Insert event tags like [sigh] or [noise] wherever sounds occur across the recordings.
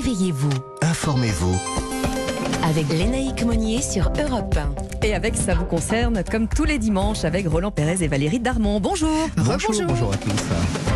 Réveillez-vous. Informez-vous. Avec Lénaïque Monnier sur Europe 1. Et avec ça vous concerne, comme tous les dimanches, avec Roland Pérez et Valérie Darmon. Bonjour. Bonjour, bonjour à tous.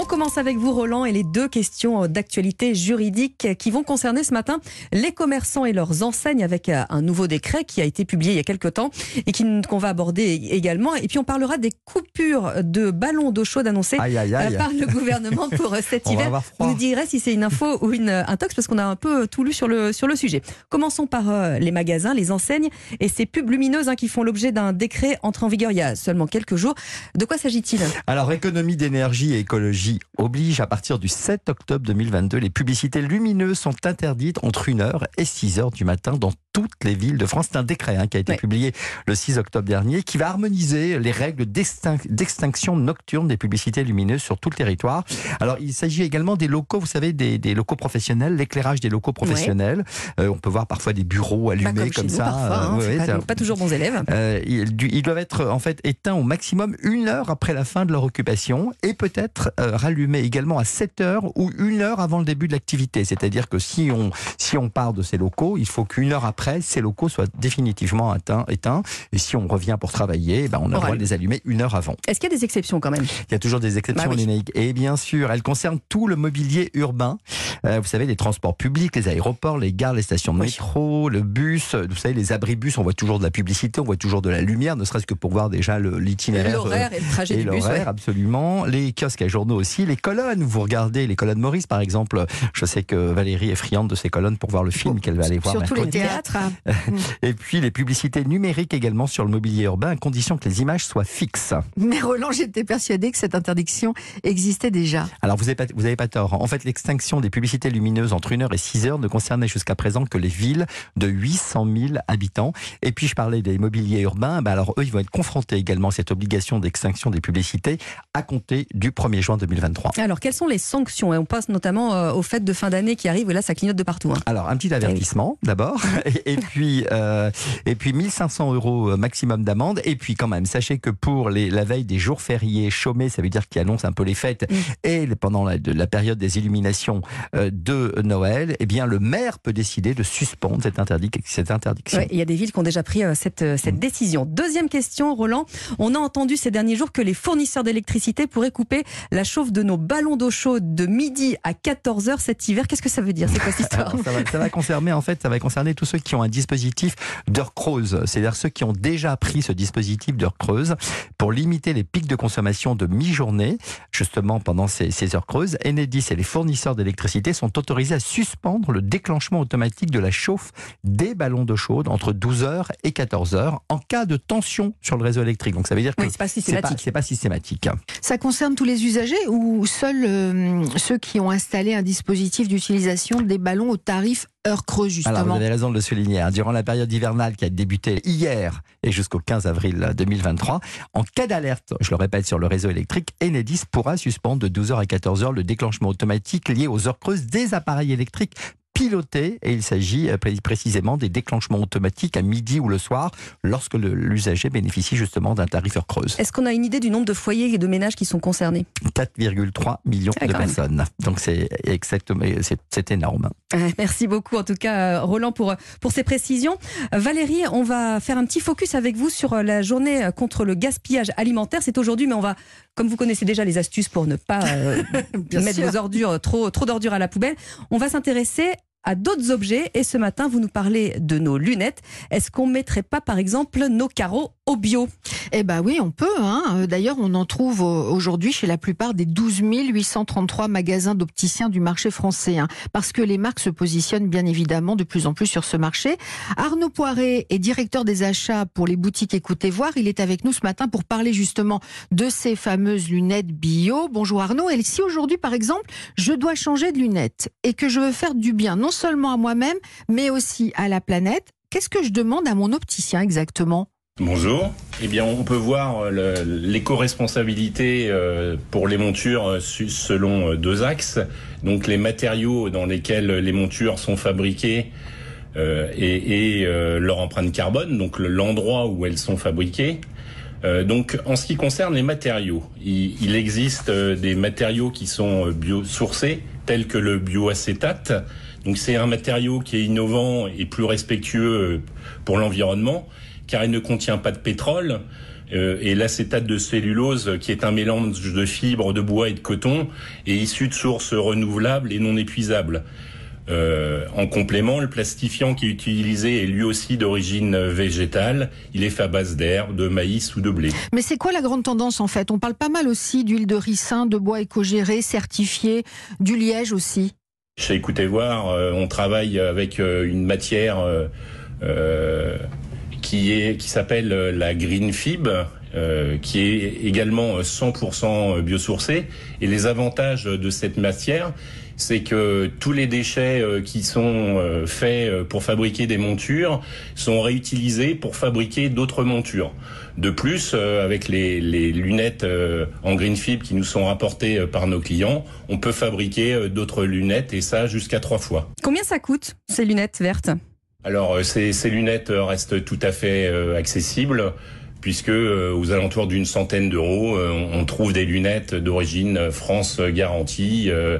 On commence avec vous, Roland, et les deux questions d'actualité juridique qui vont concerner ce matin les commerçants et leurs enseignes avec euh, un nouveau décret qui a été publié il y a quelques temps et qu'on va aborder également. Et puis on parlera des coupures de ballons d'eau chaude annoncées Aïe, aïe, aïe. euh, par le gouvernement pour euh, cet [laughs] On hiver. Vous froid. nous direz si c'est une info ou une, un tox parce qu'on a un peu tout lu sur le, sur le sujet. Commençons par euh, les magasins, les enseignes et ces pubs lumineuses hein, qui font l'objet d'un décret entré en vigueur il y a seulement quelques jours. De quoi s'agit-il? Alors, économie d'énergie et écologie oblige. À partir du 7 octobre 2022, les publicités lumineuses sont interdites entre 1h et 6h du matin dans toutes les villes de France. C'est un décret hein, qui a été publié le 6 octobre dernier qui va harmoniser les règles d'extin- d'extinction nocturne des publicités lumineuses sur tout le territoire. Alors, il s'agit également des locaux, vous savez, des, des locaux professionnels, l'éclairage des locaux professionnels. Euh, on peut voir parfois des bureaux allumés Pas comme, ça. nous parfois, hein, Euh, ouais, pas, toujours bons élèves. euh, ils, doivent être en fait éteints au maximum une heure après la fin de leur occupation et peut-être euh, rallumés également à 7 heures ou une heure avant le début de l'activité. C'est-à-dire que si on, si on part de ces locaux, il faut qu'une heure après, ces locaux soient définitivement éteints. éteints. Et si on revient pour travailler, eh ben, on a le droit de les allumer une heure avant. Est-ce qu'il y a des exceptions quand même? Il y a toujours des exceptions, Bah oui. Et bien sûr, elles concernent tout le mobilier urbain. Euh, vous savez, les transports publics, les aéroports, les gares, les stations de Oui. métro, le bus. Vous savez, les abribus, on voit toujours de la publicité, on voit toujours de la lumière, ne serait-ce que pour voir déjà l'itinéraire. L'horaire et le trajet et du bus. l'horaire, ouais. absolument. Les kiosques à journaux aussi. Les colonnes, vous regardez les colonnes Maurice, par exemple. Je sais que Valérie est friande de ces colonnes pour voir le film qu'elle va aller voir Surtout les mercredi. théâtres. hein. [laughs] Et puis les publicités numériques également sur le mobilier urbain, à condition que les images soient fixes. Mais Roland, j'étais persuadée que cette interdiction existait déjà. Alors vous n'avez pas, vous avez pas tort. En fait, l'extinction des publicités lumineuses entre 1h et 6h ne concernait jusqu'à présent que les villes de 800 000 habitants. Et puis je parlais des mobiliers urbains. Ben alors eux, ils vont être confrontés également à cette obligation d'extinction des publicités à compter du 1er juin 2023. Alors, quelles sont les sanctions Et on passe notamment euh, aux fêtes de fin d'année qui arrivent, et là, ça clignote de partout. hein. Alors un petit avertissement d'abord, et, [laughs] et puis euh, et puis 1500 euros maximum d'amende. Et puis quand même, sachez que pour les, la veille des jours fériés chômés, ça veut dire qui annonce un peu les fêtes, Mm. et pendant la, de la période des illuminations euh, de Noël, eh bien le maire peut décider de suspendre cette, interdic- cette interdiction. Ouais, il y a des villes qui ont déjà pris euh, cette, euh, cette décision. Deuxième question, Roland. On a entendu ces derniers jours que les fournisseurs d'électricité pourraient couper la chauffe de nos ballons d'eau chaude de midi à 14h cet hiver. Qu'est-ce que ça veut dire C'est quoi cette [laughs] histoire Alors, ça, va, ça va concerner en fait, ça va concerner tous ceux qui ont un dispositif d'heure creuse, c'est-à-dire ceux qui ont déjà pris ce dispositif d'heure creuse pour limiter les pics de consommation de mi-journée, justement pendant ces, ces heures creuses. Enedis et les fournisseurs d'électricité sont autorisés à suspendre le déclenchement automatique de la chauffe des ballons d'eau chaude entre 12h et 14h en cas de tension sur le réseau électrique. Donc ça veut dire que Oui, c'est pas c'est pas, pas systématique. Ça concerne tous les usagers ou seuls euh, ceux qui ont installé un dispositif d'utilisation des ballons au tarif heure creuse, Alors, vous justement avez raison de le souligner. hein. Durant la période hivernale qui a débuté hier et jusqu'au 15 avril 2023, en cas d'alerte, je le répète, sur le réseau électrique, Enedis pourra suspendre de 12h à 14h le déclenchement automatique lié aux heures creuses des appareils électriques pilotés et il s'agit euh, pré- précisément des déclenchements automatiques à midi ou le soir lorsque l'usager bénéficie justement d'un tarif heure creuse. Est-ce qu'on a une idée du nombre de foyers et de ménages qui sont concernés? 4,3 millions Ah, de même. personnes. Donc c'est exactement, c'est- c'est énorme. Merci beaucoup en tout cas euh, Roland pour, pour ces précisions. Euh, Valérie, on va faire un petit focus avec vous sur la journée contre le gaspillage alimentaire. C'est aujourd'hui, mais on va, comme vous connaissez déjà les astuces pour ne pas euh, [laughs] mettre sûr. vos ordures, trop, trop d'ordures à la poubelle, on va s'intéresser à d'autres objets et ce matin vous nous parlez de nos lunettes. Est-ce qu'on mettrait pas par exemple nos carreaux au bio? Eh ben oui, on peut. Hein. Euh, D'ailleurs, on en trouve euh, aujourd'hui chez la plupart des 12 833 magasins d'opticiens du marché français. hein, parce que les marques se positionnent bien évidemment de plus en plus sur ce marché. Arnaud Poiré est directeur des achats pour les boutiques Écoutez Voir. Il est avec nous ce matin pour parler justement de ces fameuses lunettes bio. Bonjour Arnaud. Et si aujourd'hui, par exemple, je dois changer de lunettes et que je veux faire du bien non seulement à moi-même, mais aussi à la planète, qu'est-ce que je demande à mon opticien exactement? Bonjour. Eh bien, on peut voir euh, l'éco-responsabilité euh, pour les montures euh, selon deux axes. Donc, les matériaux dans lesquels les montures sont fabriquées et, leur empreinte carbone, donc le- l'endroit où elles sont fabriquées. Donc, en ce qui concerne les matériaux, il, existe des matériaux qui sont biosourcés, tel que le bioacétate. Donc c'est un matériau qui est innovant et plus respectueux pour l'environnement car il ne contient pas de pétrole. Euh, et l'acétate de cellulose, qui est un mélange de fibres, de bois et de coton, est issu de sources renouvelables et non épuisables. Euh, en complément, le plastifiant qui est utilisé est lui aussi d'origine végétale. Il est fait à base d'herbe, de maïs ou de blé. Mais c'est quoi la grande tendance en fait? On parle pas mal aussi d'huile de ricin, de bois éco-géré, certifié, du liège aussi. Chez Écoutez Voir, euh, on travaille avec euh, une matière qui est qui s'appelle la Green Fib, qui est également 100% biosourcée. Et les avantages de cette matière, c'est que tous les déchets euh, qui sont euh, faits euh, pour fabriquer des montures sont réutilisés pour fabriquer d'autres montures. De plus, avec les, les lunettes en green fibre qui nous sont rapportées par nos clients, on peut fabriquer d'autres lunettes et ça jusqu'à trois fois. Combien ça coûte ces lunettes vertes? Alors ces, ces, lunettes restent tout à fait accessibles puisque euh, aux alentours d'une centaine d'euros, euh, on trouve des lunettes d'origine France garantie, euh,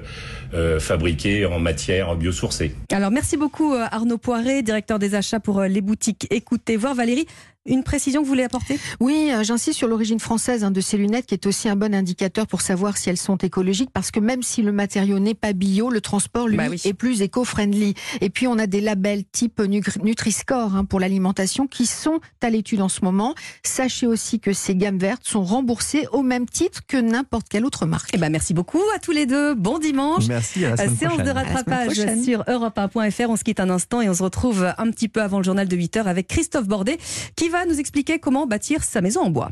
fabriquées en matière biosourcée. Alors merci beaucoup Arnaud Poiré, directeur des achats pour les boutiques Écoutez voir. Valérie, une précision que vous voulez apporter? Oui, euh, j'insiste sur l'origine française hein, de ces lunettes, qui est aussi un bon indicateur pour savoir si elles sont écologiques, parce que même si le matériau n'est pas bio, le transport, lui, bah est plus éco-friendly. Et puis, on a des labels type Nutri-Score hein, pour l'alimentation qui sont à l'étude en ce moment. Sachez aussi que ces gammes vertes sont remboursées au même titre que n'importe quelle autre marque. Eh ben, merci beaucoup à tous les deux. Bon dimanche. Merci. À la semaine Séance de rattrapage sur europe1.fr. On se quitte un instant et on se retrouve un petit peu avant le journal de 8 h avec Christophe Bordet qui va nous expliquer comment bâtir sa maison en bois.